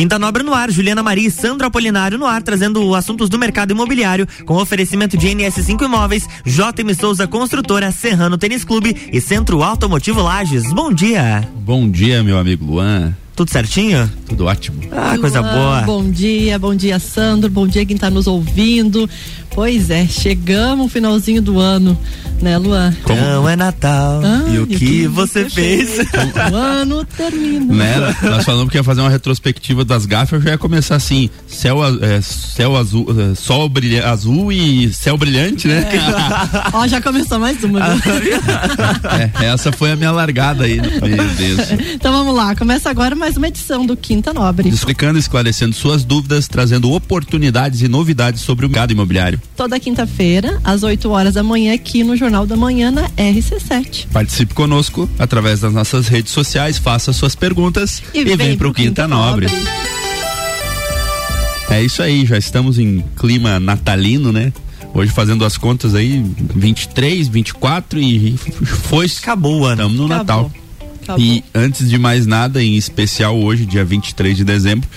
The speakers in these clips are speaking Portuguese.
Quinta Nobre no ar, Juliana Maria e Sandro Apolinário no ar, trazendo assuntos do mercado imobiliário, com oferecimento de NS5 Imóveis, JM Souza Construtora, Serrano Tênis Clube e Centro Automotivo Lages. Bom dia. Bom dia, meu amigo Luan. Tudo certinho? Tudo ótimo. Ah, coisa boa. Bom dia, bom dia, Sandro. Bom dia quem está nos ouvindo. Pois é, chegamos no finalzinho do ano, né, Luan? Não é Natal. Ah, e o que, que você, você fez? fez? o ano termina. Né? Nós falamos que ia fazer uma retrospectiva das gafas, eu já ia começar assim: céu, é, céu azul, é, sol brilha, azul e céu brilhante, né? É. Ó, já começou mais uma. é, essa foi a minha largada aí. Meu Deus. Então vamos lá, começa agora mais uma edição do Quinta Nobre. Explicando, esclarecendo suas dúvidas, trazendo oportunidades e novidades sobre o mercado imobiliário. Toda quinta-feira, às 8 horas da manhã, aqui no Jornal da Manhã, na RC7. Participe conosco através das nossas redes sociais, faça suas perguntas e, e vem, vem pro, pro Quinta, Quinta Nobre. Nobre. É isso aí, já estamos em clima natalino, né? Hoje fazendo as contas aí, 23, 24 e foi. Acabou o ano. Estamos no Acabou. Natal. Acabou. E antes de mais nada, em especial hoje, dia 23 de dezembro,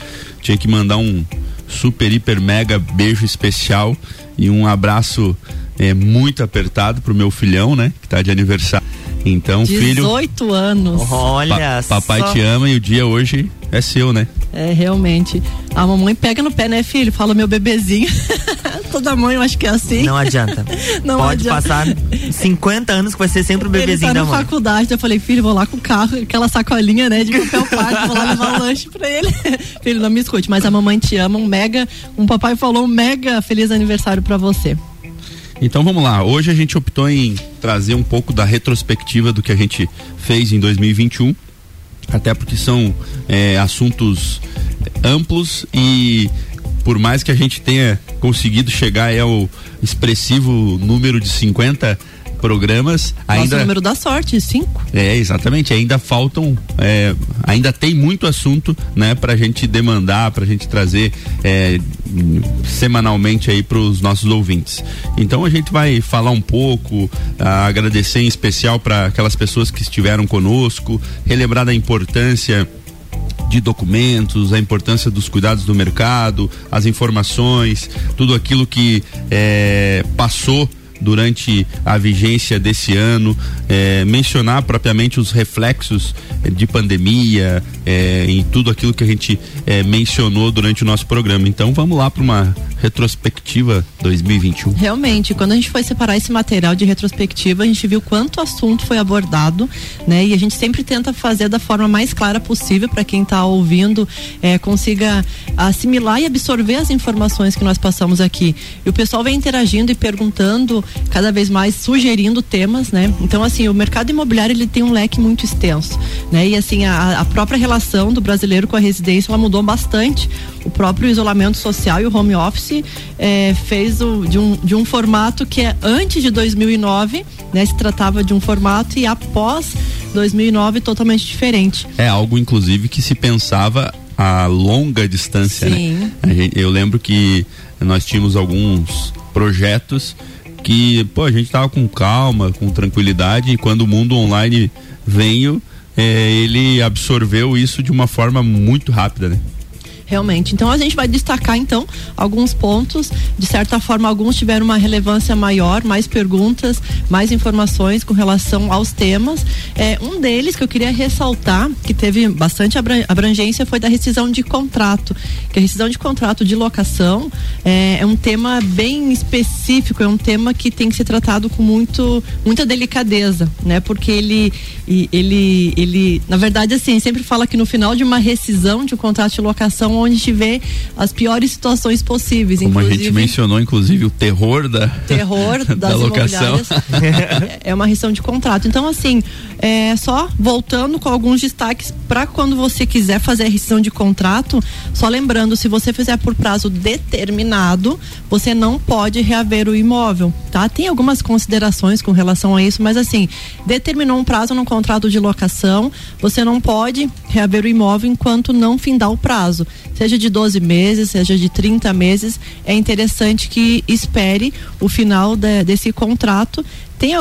tinha que mandar um super, hiper, mega beijo especial e um abraço é, muito apertado pro meu filhão, né? Que tá de aniversário. Então, 18 filho. 18 anos. Olha, pa papai só. te ama e o dia hoje é seu, né? É, realmente. A mamãe pega no pé, né, filho? Fala meu bebezinho. Toda mãe eu acho que é assim. Não adianta. Não Pode adianta. passar 50 anos que vai ser sempre o bebezinho ele tá da mãe. na faculdade, eu falei, filho, vou lá com o carro, aquela sacolinha, né, de papel parque, vou lá levar o lanche pra ele. filho, não me escute, mas a mamãe te ama, um mega, um papai falou um mega feliz aniversário para você. Então vamos lá. Hoje a gente optou em trazer um pouco da retrospectiva do que a gente fez em 2021, até porque são é, assuntos amplos e por mais que a gente tenha conseguido chegar ao expressivo número de 50 programas. Nosso ainda número da sorte, cinco. É, exatamente. Ainda faltam, é, ainda tem muito assunto, né, pra gente demandar, pra gente trazer é, semanalmente aí pros nossos ouvintes. Então a gente vai falar um pouco, agradecer em especial para aquelas pessoas que estiveram conosco, relembrar da importância de documentos, a importância dos cuidados do mercado, as informações, tudo aquilo que é, passou durante a vigência desse ano, é, mencionar propriamente os reflexos de pandemia é, em tudo aquilo que a gente é, mencionou durante o nosso programa. Então vamos lá para uma retrospectiva 2021. Realmente, quando a gente foi separar esse material de retrospectiva, a gente viu quanto assunto foi abordado, né? E a gente sempre tenta fazer da forma mais clara possível para quem está ouvindo é, consiga assimilar e absorver as informações que nós passamos aqui. E o pessoal vem interagindo e perguntando cada vez mais, sugerindo temas, né? Então, assim, o mercado imobiliário ele tem um leque muito extenso, né? E assim, a, a própria relação do brasileiro com a residência ela mudou bastante. O próprio isolamento social e o home office é, fez o, de, um, de um formato que é antes de 2009, né? Se tratava de um formato e após 2009 totalmente diferente. É algo, inclusive, que se pensava a longa distância, né? Sim. né? Gente, eu lembro que nós tínhamos alguns projetos que, pô, a gente tava com calma, com tranquilidade, e quando o mundo online veio, é, ele absorveu isso de uma forma muito rápida, né? Realmente. Então a gente vai destacar então alguns pontos. De certa forma, alguns tiveram uma relevância maior, mais perguntas, mais informações com relação aos temas. É, um deles que eu queria ressaltar, que teve bastante abrangência, foi da rescisão de contrato. Que a rescisão de contrato de locação é, é um tema bem específico, é um tema que tem que ser tratado com muito, muita delicadeza, né? Porque ele, ele, ele, na verdade, assim, sempre fala que no final de uma rescisão de um contrato de locação onde a gente vê as piores situações possíveis. Como a gente mencionou, inclusive, o terror da, terror das da locação. É, é uma rescisão de contrato. Então, assim, é, só voltando com alguns destaques para quando você quiser fazer a rescisão de contrato, só lembrando, se você fizer por prazo determinado, você não pode reaver o imóvel, tá? Tem algumas considerações com relação a isso, mas assim, determinou um prazo no contrato de locação, você não pode reaver o imóvel enquanto não findar o prazo. Seja de 12 meses, seja de 30 meses, é interessante que espere o final de, desse contrato Tem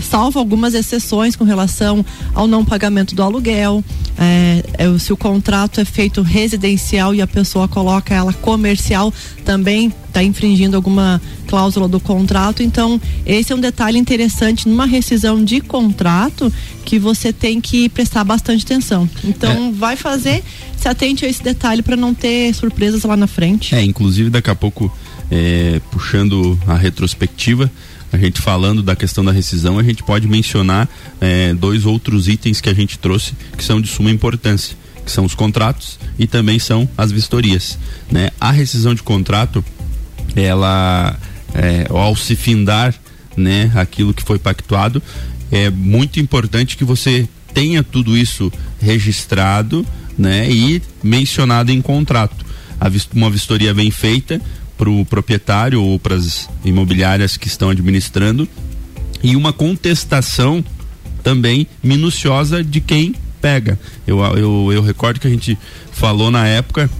salvo algumas exceções com relação ao não pagamento do aluguel, é, é, se o contrato é feito residencial e a pessoa coloca ela comercial, também está infringindo alguma cláusula do contrato. Então, esse é um detalhe interessante numa rescisão de contrato que você tem que prestar bastante atenção. Então, é. vai fazer, se atente a esse detalhe para não ter surpresas lá na frente. É, inclusive daqui a pouco, é, puxando a retrospectiva, a gente falando da questão da rescisão, a gente pode mencionar é, dois outros itens que a gente trouxe que são de suma importância, que são os contratos e também são as vistorias. Né? A rescisão de contrato, ela, é, ao se findar né, aquilo que foi pactuado, é muito importante que você tenha tudo isso registrado né, e mencionado em contrato. Uma vistoria bem feita para o proprietário ou para as imobiliárias que estão administrando e uma contestação também minuciosa de quem pega. Eu, eu, eu recordo que a gente falou na época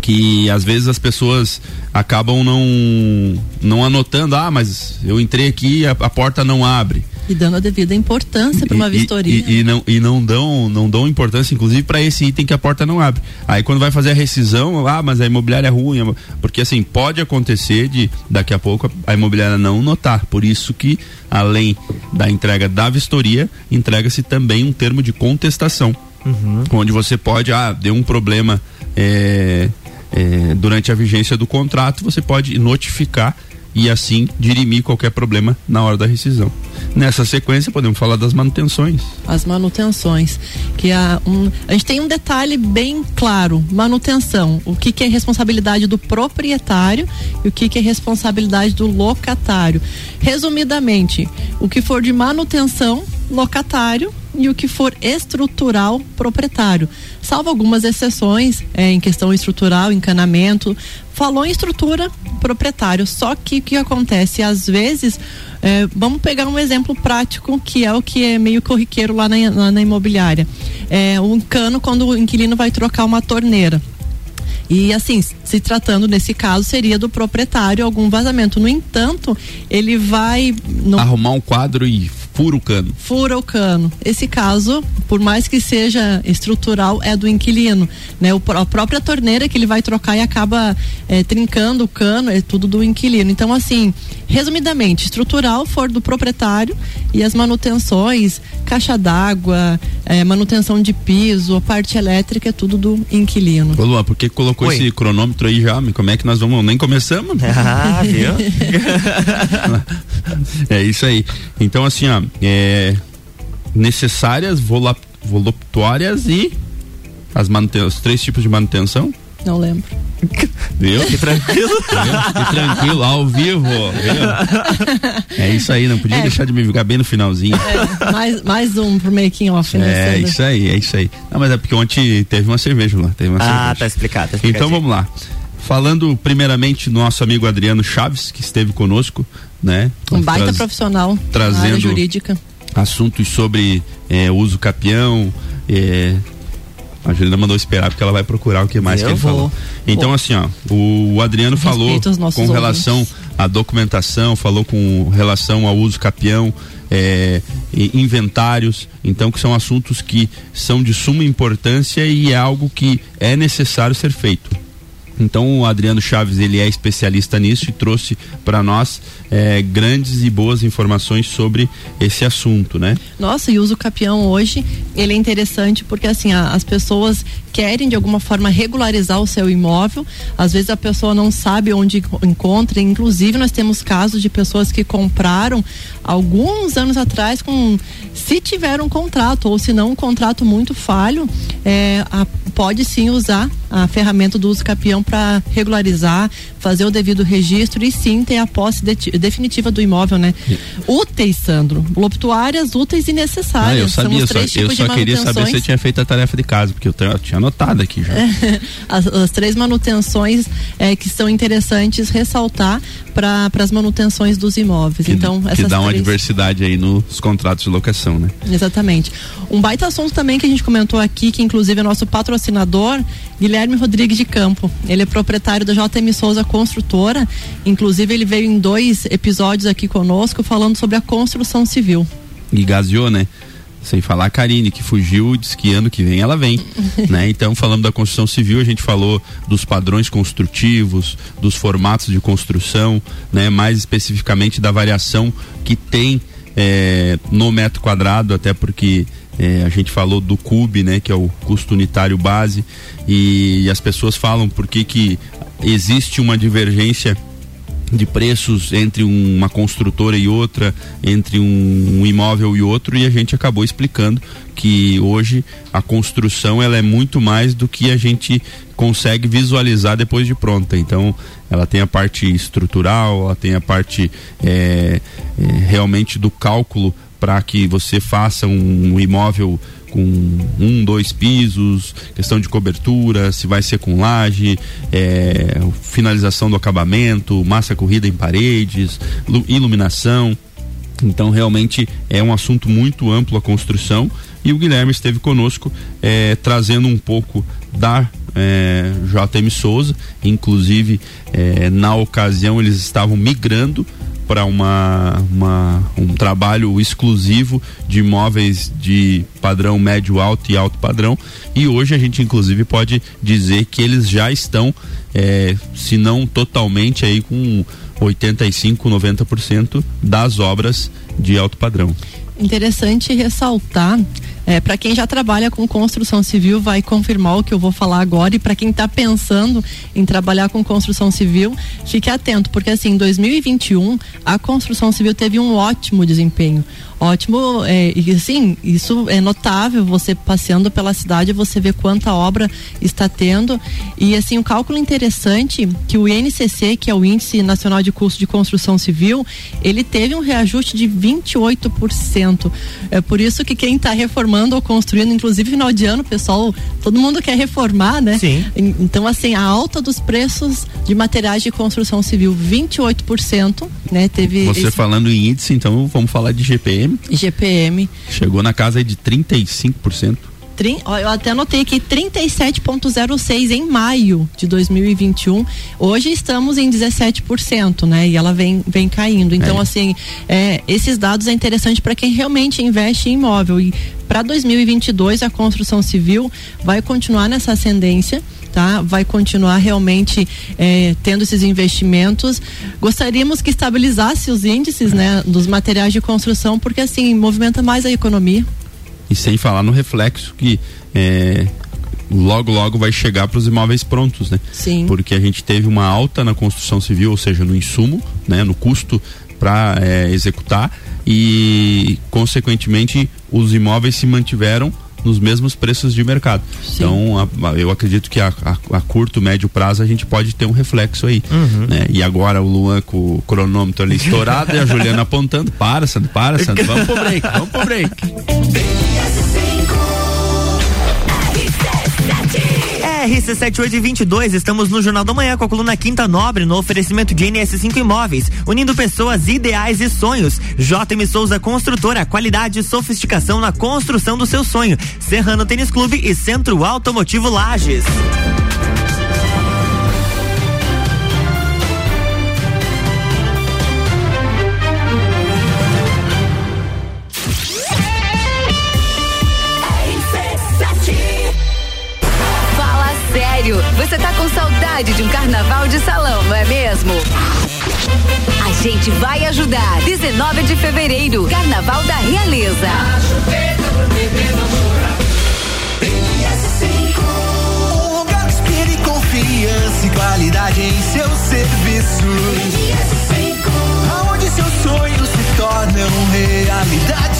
que às vezes as pessoas acabam não não anotando, ah, mas eu entrei aqui a, a porta não abre. E dando a devida importância para uma vistoria. E, e, não, e não dão não dão importância, inclusive, para esse item que a porta não abre. Aí quando vai fazer a rescisão, ah, mas a imobiliária é ruim. Porque assim, pode acontecer de daqui a pouco a imobiliária não notar. Por isso que, além da entrega da vistoria, entrega-se também um termo de contestação. Uhum. Onde você pode, ah, deu um problema é, é, durante a vigência do contrato, você pode notificar e assim dirimir qualquer problema na hora da rescisão. Nessa sequência, podemos falar das manutenções. As manutenções. Que a, um, a gente tem um detalhe bem claro: manutenção. O que, que é responsabilidade do proprietário e o que, que é responsabilidade do locatário. Resumidamente, o que for de manutenção, locatário e o que for estrutural proprietário. Salvo algumas exceções é, em questão estrutural, encanamento. Falou em estrutura proprietário, só que o que acontece? Às vezes, é, vamos pegar um exemplo prático que é o que é meio corriqueiro lá na, lá na imobiliária. É um cano quando o inquilino vai trocar uma torneira. E assim, se tratando nesse caso, seria do proprietário algum vazamento. No entanto, ele vai. No... Arrumar um quadro e fura o cano. Fura o cano. Esse caso, por mais que seja estrutural, é do inquilino. Né? O, a própria torneira que ele vai trocar e acaba é, trincando o cano, é tudo do inquilino. Então, assim, resumidamente, estrutural for do proprietário e as manutenções, caixa d'água, é, manutenção de piso, a parte elétrica, é tudo do inquilino. Ô Luan, por que colocou Oi. esse cronômetro aí já? Como é que nós vamos? Nem começamos? Ah, viu? é isso aí. Então, assim, ó, é, necessárias, voluptuárias e as os três tipos de manutenção? Não lembro. Viu? Que tranquilo. Que tranquilo, ao vivo. Viu? É isso aí, não podia é. deixar de me ficar bem no finalzinho. É, mais, mais um pro making off. Né, é, isso aí, é isso aí. Não, mas é porque ontem teve uma cerveja lá. Teve uma ah, cerveja. tá explicado. Tá então vamos lá. Falando primeiramente do nosso amigo Adriano Chaves, que esteve conosco, né? Um baita traz, profissional trazendo jurídica. assuntos sobre é, uso capião. É, a Juliana mandou esperar porque ela vai procurar o que mais Eu que ele vou. falou. Então, vou. assim, ó, o, o Adriano falou com relação ouvintes. à documentação, falou com relação ao uso capião, é, inventários, então que são assuntos que são de suma importância e é algo que é necessário ser feito. Então o Adriano Chaves ele é especialista nisso e trouxe para nós é, grandes e boas informações sobre esse assunto, né? Nossa, e uso capião hoje ele é interessante porque assim a, as pessoas querem de alguma forma regularizar o seu imóvel, às vezes a pessoa não sabe onde encontra, inclusive nós temos casos de pessoas que compraram alguns anos atrás com se tiver um contrato ou se não um contrato muito falho, é, a, pode sim usar a ferramenta do uso capião para regularizar, fazer o devido registro e sim ter a posse de, definitiva do imóvel, né? Úteis, Sandro, loptuárias úteis e necessárias. Ah, eu sabia, eu só, eu só queria saber se você tinha feito a tarefa de casa, porque eu, eu tinha anotado aqui já. as, as, três manutenções é, que são interessantes ressaltar para as manutenções dos imóveis. Que, então, que dá uma diversidade aí nos contratos de locação, né? Exatamente. Um baita assunto também que a gente comentou aqui, que inclusive é nosso patrocinador, Guilherme Guilherme Rodrigues de Campo. Ele é proprietário da JM Souza Construtora. Inclusive, ele veio em dois episódios aqui conosco falando sobre a construção civil. E gaseou, né? Sem falar a Karine, que fugiu, diz que ano que vem ela vem. né? Então, falando da construção civil, a gente falou dos padrões construtivos, dos formatos de construção, né? mais especificamente da variação que tem é, no metro quadrado, até porque é, a gente falou do CUB, né, que é o custo unitário base, e, e as pessoas falam por que, que existe uma divergência de preços entre uma construtora e outra, entre um, um, imóvel e outro, e a gente acabou explicando que hoje a construção ela é muito mais do que a gente consegue visualizar depois de pronta. Então, ela tem a parte estrutural, ela tem a parte é, é, realmente do cálculo para que você faça um, imóvel com um, dois pisos, questão de cobertura, se vai ser com laje, é, finalização do acabamento, massa corrida em paredes, iluminação. Então realmente é um assunto muito amplo a construção e o Guilherme esteve conosco é, trazendo um pouco da é, JM Souza, inclusive é, na ocasião eles estavam migrando para uma, uma, um trabalho exclusivo de imóveis de padrão médio alto e alto padrão. E hoje a gente inclusive pode dizer que eles já estão é, se não totalmente aí com 85 90% das obras de alto padrão. Interessante ressaltar é, para quem já trabalha com construção civil, vai confirmar o que eu vou falar agora. E para quem está pensando em trabalhar com construção civil, fique atento, porque assim, em 2021, a construção civil teve um ótimo desempenho ótimo. É, e sim, isso é notável. Você passeando pela cidade, você vê quanta obra está tendo. E assim, um cálculo interessante que o INCC, que é o Índice Nacional de Custo de Construção Civil, ele teve um reajuste de 28%. É por isso que quem está reformando ou construindo, inclusive final de ano, pessoal, todo mundo quer reformar, né? Sim. Então, assim, a alta dos preços de materiais de construção civil, 28%, né? Teve. Você esse... falando em índice, então vamos falar de GPM GPM. Chegou na casa de 35%. Eu até anotei aqui 37,06 em maio de 2021. Hoje estamos em 17%, né? E ela vem, vem caindo. Então, é. assim, é, esses dados é interessante para quem realmente investe em imóvel. E para 2022, a construção civil vai continuar nessa ascendência tá? Vai continuar realmente é, tendo esses investimentos. Gostaríamos que estabilizasse os índices, né, dos materiais de construção, porque assim movimenta mais a economia. E sem falar no reflexo que é, logo logo vai chegar para os imóveis prontos, né? Sim. Porque a gente teve uma alta na construção civil, ou seja, no insumo, né, no custo para é, executar e consequentemente os imóveis se mantiveram nos mesmos preços de mercado. Sim. Então, a, a, eu acredito que a, a, curto, médio prazo a gente pode ter um reflexo aí. Uhum. Né? E agora o Luan com o cronômetro ali estourado e a Juliana apontando. Para, Sandro, para, Sandro. Vamos pro break, vamos pro break. RC7822, estamos no Jornal da Manhã com a coluna Quinta Nobre no oferecimento de NS5 Imóveis, unindo pessoas, ideais e sonhos. JM Souza Construtora, qualidade e sofisticação na construção do seu sonho. Serrano Tênis Clube e Centro Automotivo Lages. Saudade de um carnaval de salão, não é mesmo? A gente vai ajudar. 19 de fevereiro, Carnaval da Realeza. Um lugar que inspire confiança e qualidade em seu serviço. Aonde seus sonhos se tornam realidade.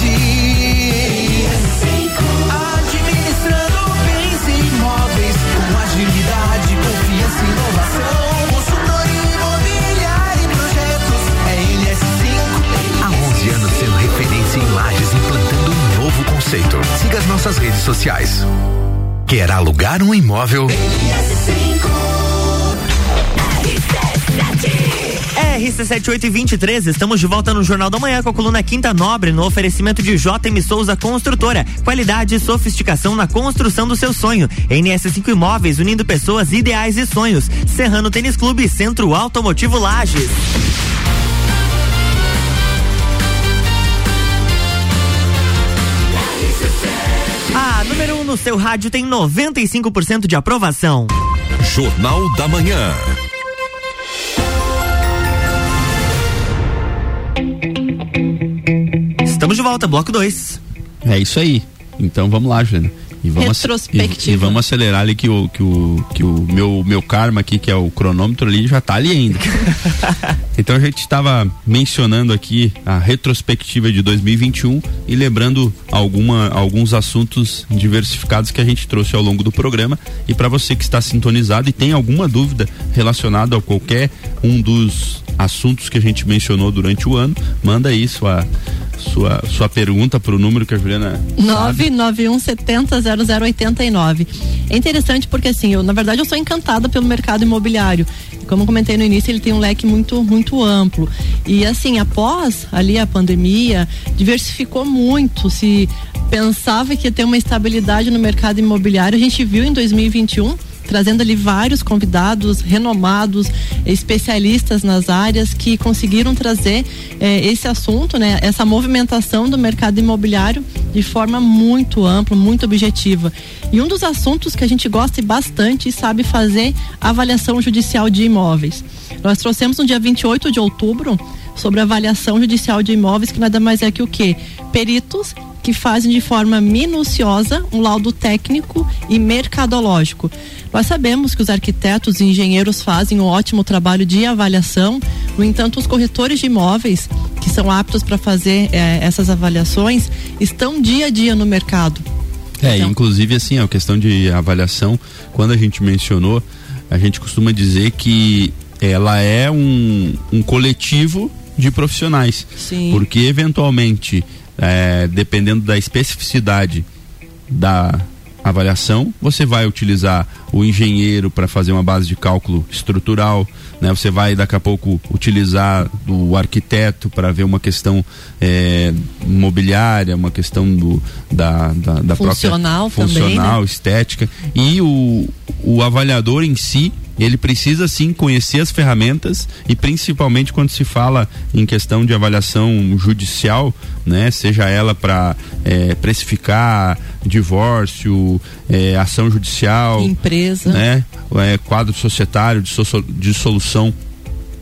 Sociais. Quer alugar um imóvel? NS5. RC7823, estamos de volta no Jornal da Manhã com a coluna Quinta Nobre, no oferecimento de JM Souza Construtora. Qualidade e sofisticação na construção do seu sonho. NS5 Imóveis, unindo pessoas, ideais e sonhos. Serrano Tênis Clube, Centro Automotivo Lages. Número 1 um no seu rádio tem 95% de aprovação. Jornal da Manhã. Estamos de volta, bloco 2. É isso aí. Então vamos lá, Juliana. E vamos, Retrospectiva. E, e vamos acelerar ali que o, que o, que o meu, meu karma aqui, que é o cronômetro ali, já tá ali ainda. então a gente estava mencionando aqui a retrospectiva de 2021 e lembrando alguma, alguns assuntos diversificados que a gente trouxe ao longo do programa. E para você que está sintonizado e tem alguma dúvida relacionada a qualquer um dos assuntos que a gente mencionou durante o ano, manda aí sua, sua, sua pergunta para o número que a Juliana. sabe. 991700089. É interessante porque assim, eu na verdade eu sou encantada pelo mercado imobiliário. Como eu comentei no início, ele tem um leque muito muito amplo. E assim, após ali a pandemia, diversificou muito, se pensava que ia ter uma estabilidade no mercado imobiliário, a gente viu em 2021 trazendo ali vários convidados renomados, especialistas nas áreas que conseguiram trazer eh, esse assunto, né, essa movimentação do mercado imobiliário de forma muito ampla, muito objetiva. E um dos assuntos que a gente gosta bastante e sabe fazer avaliação judicial de imóveis. Nós trouxemos no dia 28 de outubro sobre avaliação judicial de imóveis, que nada mais é que o quê? Peritos que fazem de forma minuciosa um laudo técnico e mercadológico. Nós sabemos que os arquitetos e engenheiros fazem um ótimo trabalho de avaliação, no entanto, os corretores de imóveis, que são aptos para fazer eh, essas avaliações, estão dia a dia no mercado. É, Então- inclusive assim, a questão de avaliação, quando a gente mencionou, a gente costuma dizer que ela é um, um coletivo de profissionais. Sim. Porque eventualmente, é, dependendo da especificidade da avaliação, você vai utilizar o engenheiro para fazer uma base de cálculo estrutural, né? Você vai daqui a pouco utilizar o arquiteto para ver uma questão é, imobiliária, uma questão do, da, da, da Funcional própria também, funcional, né? estética e o, o avaliador em si ele precisa sim conhecer as ferramentas e principalmente quando se fala em questão de avaliação judicial, né, seja ela para precificar divórcio, eh, ação judicial, Empresa. né, é, quadro societário de, socio- de solução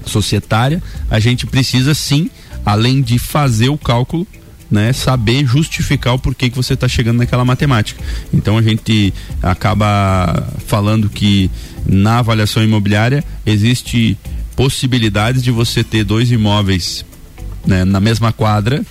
societária, a gente precisa sim, além de fazer o cálculo, né, saber justificar o porquê que você está chegando naquela matemática. Então a gente acaba falando que na avaliação imobiliária existe possibilidades de você ter dois imóveis né, na mesma quadra,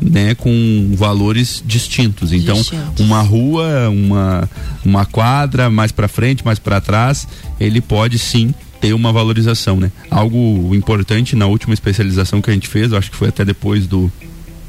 né, com valores distintos. Então, Distintos. uma rua, uma uma quadra mais para frente, mais para trás, ele pode sim ter uma valorização, né? Algo importante na última especialização que a gente fez, acho que foi até depois do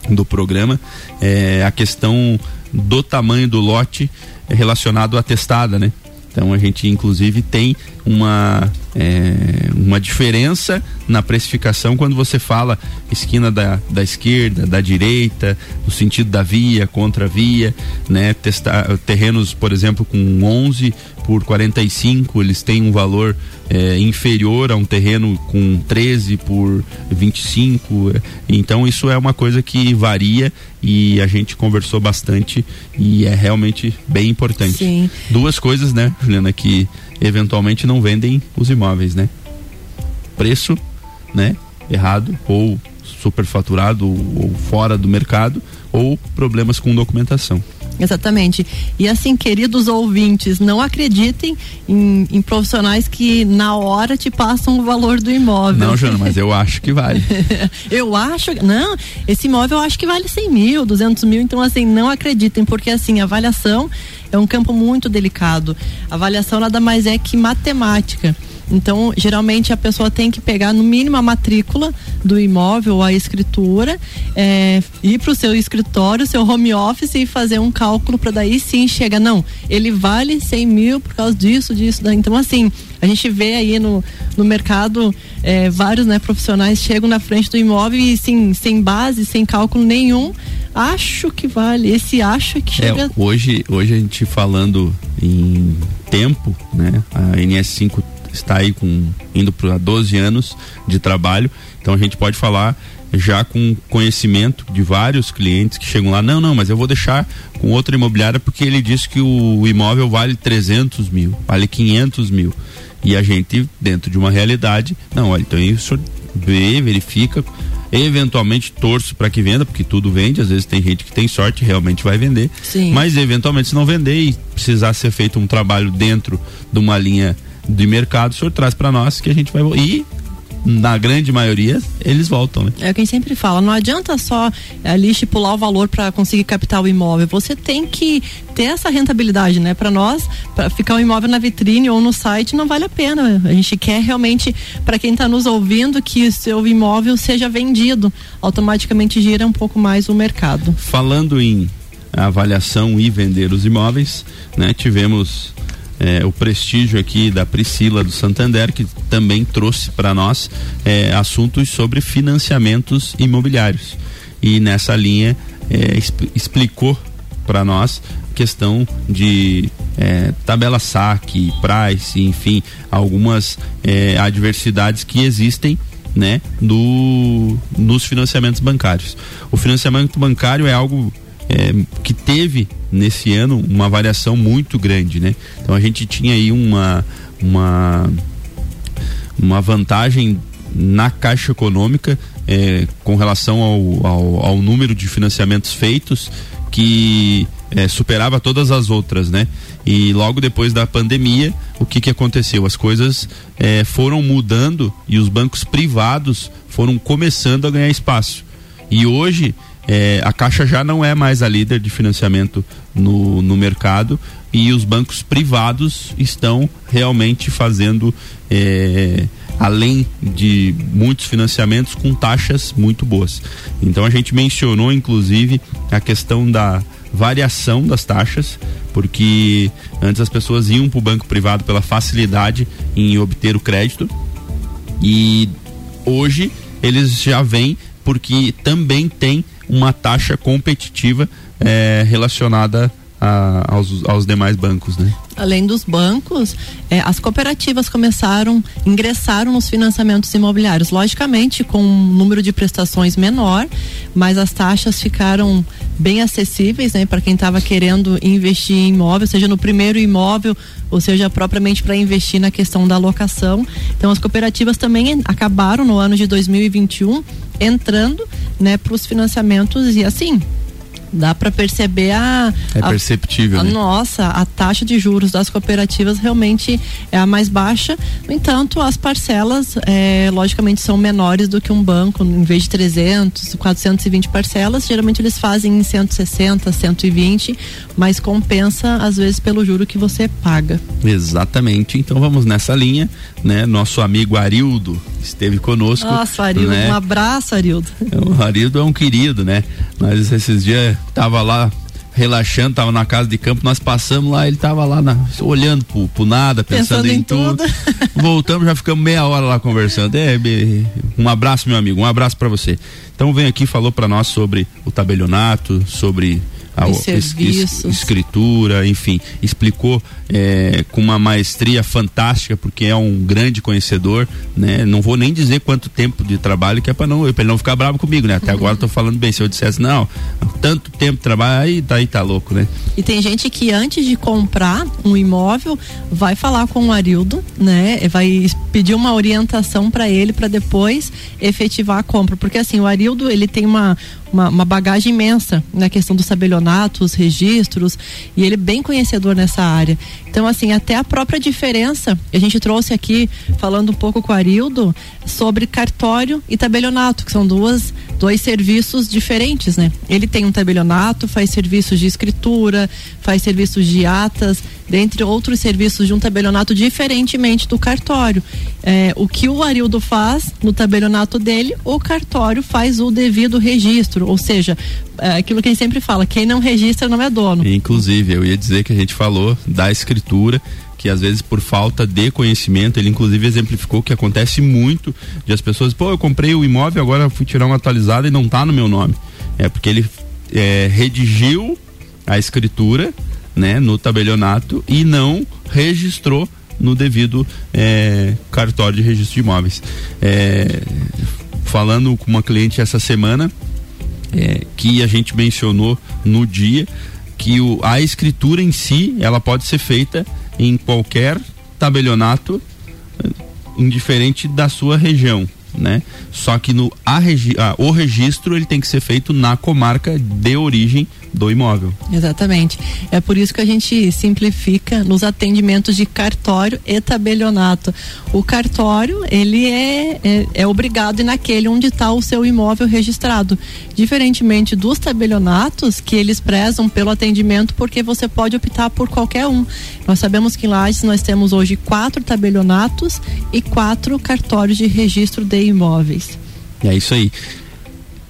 do programa, é a questão do tamanho do lote relacionado à testada, né? Então a gente inclusive tem uma é, uma diferença na precificação quando você fala esquina da, da esquerda, da direita, no sentido da via, contra a via, né? Testar, terrenos, por exemplo, com 11 por 45, eles têm um valor é, inferior a um terreno com 13 por 25. é. Então isso é uma coisa que varia e a gente conversou bastante e é realmente bem importante. Sim. Duas coisas, né, Juliana, que eventualmente não vendem os imóveis, né? Preço, né? Errado ou superfaturado ou fora do mercado ou problemas com documentação. Exatamente. E assim, queridos ouvintes, não acreditem em, em profissionais que na hora te passam o valor do imóvel. Não, Jana, mas eu acho que vale. eu acho, não, esse imóvel eu acho que vale 100 mil, 200 mil, então assim, não acreditem, porque assim, a avaliação é um campo muito delicado. A avaliação nada mais é que matemática. Então, geralmente a pessoa tem que pegar no mínimo a matrícula do imóvel, a escritura, é, ir para o seu escritório, seu home office e fazer um cálculo para daí sim chega. Não, ele vale 100 mil por causa disso, disso. Daí. Então, assim, a gente vê aí no, no mercado é, vários né, profissionais chegam na frente do imóvel e sim, sem base, sem cálculo nenhum, acho que vale. Esse que É, chega. hoje, hoje a gente falando em tempo, né? A NS5 está aí com indo para 12 anos de trabalho, então a gente pode falar já com conhecimento de vários clientes que chegam lá, não, não, mas eu vou deixar com outra imobiliária porque ele disse que o imóvel vale 300 mil, vale 500 mil. E a gente, dentro de uma realidade, não, olha, então isso vê, verifica, eventualmente torço para que venda, porque tudo vende, às vezes tem gente que tem sorte, realmente vai vender. Sim. Mas eventualmente se não vender e precisar ser feito um trabalho dentro de uma linha de mercado, o senhor traz para nós que a gente vai e na grande maioria eles voltam, né? É o que a gente sempre fala, não adianta só ali estipular o valor para conseguir captar o imóvel. Você tem que ter essa rentabilidade, né? Para nós, para ficar o imóvel na vitrine ou no site não vale a pena. A gente quer realmente, para quem está nos ouvindo, que o seu imóvel seja vendido. Automaticamente gira um pouco mais o mercado. Falando em avaliação e vender os imóveis, né? Tivemos é, o prestígio aqui da Priscila do Santander, que também trouxe para nós é, assuntos sobre financiamentos imobiliários. E nessa linha é, exp- explicou para nós questão de é, tabela saque, price, enfim, algumas é, adversidades que existem né, no, nos financiamentos bancários. O financiamento bancário é algo é, que teve nesse ano uma variação muito grande, né? Então a gente tinha aí uma uma uma vantagem na caixa econômica é, com relação ao, ao, ao número de financiamentos feitos que é, superava todas as outras, né? E logo depois da pandemia, o que que aconteceu? As coisas é, foram mudando e os bancos privados foram começando a ganhar espaço. E hoje é, a Caixa já não é mais a líder de financiamento no, no mercado e os bancos privados estão realmente fazendo, é, além de muitos financiamentos, com taxas muito boas. Então a gente mencionou, inclusive, a questão da variação das taxas, porque antes as pessoas iam para o banco privado pela facilidade em obter o crédito e hoje eles já vêm porque também tem uma taxa competitiva eh, relacionada a- aos, aos demais bancos, né? Além dos bancos, eh, as cooperativas começaram, ingressaram nos financiamentos imobiliários, logicamente com um número de prestações menor, mas as taxas ficaram bem acessíveis, né, para quem estava querendo investir em imóvel, seja no primeiro imóvel, ou seja, propriamente para investir na questão da locação. Então, as cooperativas também acabaram no ano de 2021 entrando, né, para os financiamentos e assim dá para perceber a É perceptível, a né? nossa, a taxa de juros das cooperativas realmente é a mais baixa. No entanto, as parcelas, eh, logicamente, são menores do que um banco. Em vez de 300, 420 parcelas, geralmente eles fazem em 160, 120, mas compensa, às vezes, pelo juro que você paga. Exatamente. Então vamos nessa linha, né? Nosso amigo Arildo esteve conosco. Nossa, Arildo, né? um abraço, Arildo. O Arildo é um querido, né? Mas esses dias tava lá relaxando, tava na casa de campo, nós passamos lá, ele tava lá na- olhando pro, pro nada, pensando, Pensando em, em tudo. tudo. Voltamos, já ficamos meia hora lá conversando. É, um abraço, meu amigo, um abraço para você. Então vem aqui, falou para nós sobre o tabelionato, sobre a es- escritura, enfim, explicou é, com uma maestria fantástica, porque é um grande conhecedor, né? Não vou nem dizer quanto tempo de trabalho que é para não, pra ele não ficar bravo comigo, né? Até agora eu tô falando bem, se eu dissesse, não, tanto tempo de trabalho, aí tá, aí tá louco, né? E tem gente que antes de comprar um imóvel vai falar com o Arildo, né? Vai pedir uma orientação para ele para depois efetivar a compra, porque assim o Arildo ele tem uma, uma uma bagagem imensa na questão dos tabelionatos, registros e ele é bem conhecedor nessa área. Então assim até a própria diferença a gente trouxe aqui falando um pouco com o Arildo sobre cartório e tabelionato, que são duas dois serviços diferentes, né? Ele tem um tabelionato, faz serviços de escritura, faz serviços de atas, dentre outros serviços de um tabelionato diferentemente do cartório. É, o que o Arildo faz no tabelionato dele, o cartório faz o devido registro, ou seja, é aquilo que a gente sempre fala, quem não registra não é dono. Inclusive, eu ia dizer que a gente falou da escritura, que às vezes por falta de conhecimento, ele inclusive exemplificou que acontece muito de as pessoas, pô, eu comprei o imóvel, agora fui tirar uma atualizada e não tá no meu nome. É porque ele é, redigiu a escritura, né, no tabelionato e não registrou no devido é, cartório de registro de imóveis. É, falando com uma cliente essa semana, é, que a gente mencionou no dia, que o, a escritura em si, ela pode ser feita em qualquer tabelionato, eh, indiferente da sua região né? Só que no a regi ah, o registro ele tem que ser feito na comarca de origem do imóvel. Exatamente. É por isso que a gente simplifica nos atendimentos de cartório e tabelionato. O cartório, ele é, é, é obrigado naquele onde está o seu imóvel registrado. Diferentemente dos tabelionatos, que eles prezam pelo atendimento, porque você pode optar por qualquer um. Nós sabemos que em Lages nós temos hoje quatro tabelionatos e quatro cartórios de registro de imóveis. É isso aí.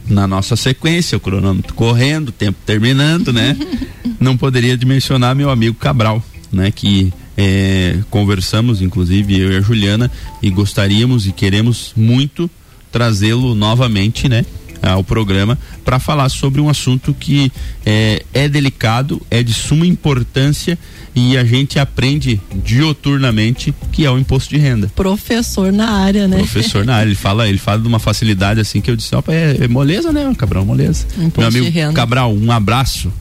Na nossa sequência, o cronômetro correndo, o tempo terminando, né? Não poderia dimensionar meu amigo Cabral, né? Que é, conversamos, inclusive eu e a Juliana, e gostaríamos e queremos muito trazê-lo novamente, né? Ao programa para falar sobre um assunto que é, é delicado, é de suma importância e a gente aprende dioturnamente que é o imposto de renda. Professor na área, né? Professor na área, ele fala, ele fala de uma facilidade assim que eu disse, opa, é, é moleza, né, Cabral, moleza. Imposto Meu amigo de renda. Cabral, um abraço.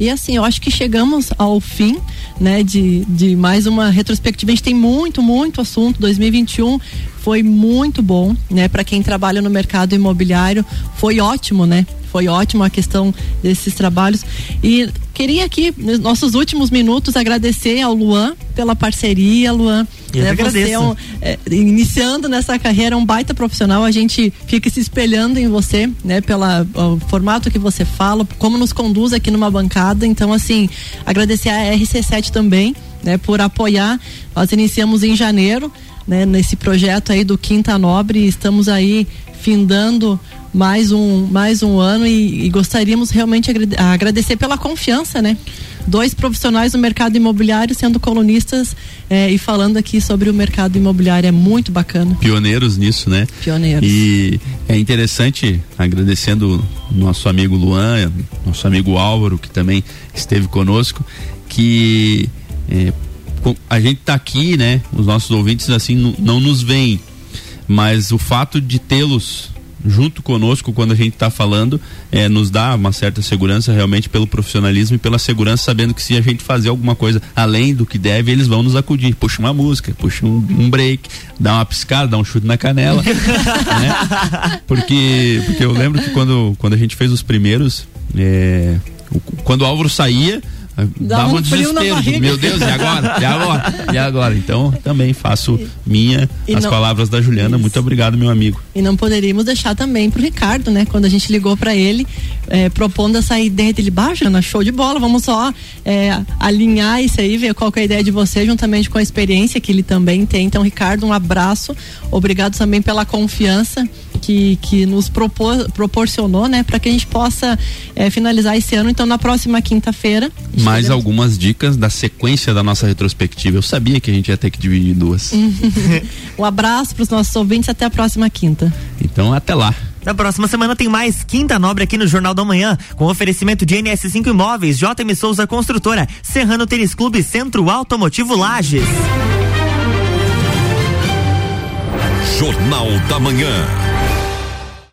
E assim, eu acho que chegamos ao fim, né, de, de mais uma retrospectiva. A gente tem muito, muito assunto. 2021 foi muito bom, né, para quem trabalha no mercado imobiliário. Foi ótimo, né? Foi ótimo a questão desses trabalhos. E queria aqui, nos nossos últimos minutos, agradecer ao Luan pela parceria, Luan. Eu né, você é, um, é iniciando nessa carreira, um baita profissional, a gente fica se espelhando em você, né, pela o formato que você fala, como nos conduz aqui numa bancada. Então, assim, agradecer a RC7 também, né, por apoiar. Nós iniciamos em janeiro, né, nesse projeto aí do Quinta Nobre, estamos aí findando mais um, mais um ano e, e gostaríamos realmente agradecer pela confiança, né? Dois profissionais do mercado imobiliário sendo colunistas eh, e falando aqui sobre o mercado imobiliário é muito bacana. Pioneiros nisso, né? Pioneiros. E é interessante, agradecendo nosso amigo Luan, nosso amigo Álvaro, que também esteve conosco, que eh, a gente está aqui, né? Os nossos ouvintes assim não nos veem, mas o fato de tê-los junto conosco quando a gente está falando, é, nos dá uma certa segurança realmente pelo profissionalismo e pela segurança, sabendo que se a gente fazer alguma coisa além do que deve, eles vão nos acudir. Puxa uma música, puxa um, um break, dá uma piscada, dá um chute na canela. né? Porque, porque eu lembro que quando, quando a gente fez os primeiros, é, quando o Álvaro saía, dava um, desespero. Meu Deus, e agora? E agora? E agora? Então, também faço minha e as não, palavras da Juliana. Isso. Muito obrigado, meu amigo. E não poderíamos deixar também pro Ricardo, né? Quando a gente ligou para ele, é, propondo essa ideia dele, baixa, na show de bola, vamos só é, alinhar isso aí, ver qual é a ideia de você, juntamente com a experiência que ele também tem. Então, Ricardo, um abraço. Obrigado também pela confiança que, que nos propor, proporcionou, né, para que a gente possa é, finalizar esse ano. Então, na próxima quinta-feira. Mais algumas dicas da sequência da nossa retrospectiva. Eu sabia que a gente ia ter que dividir duas. um abraço para os nossos ouvintes. Até a próxima quinta. Então, até lá. Na próxima semana tem mais Quinta Nobre aqui no Jornal da Manhã, com oferecimento de NS5 Imóveis, JM Souza Construtora, Serrano Tênis Clube, Centro Automotivo Lages. Jornal da Manhã.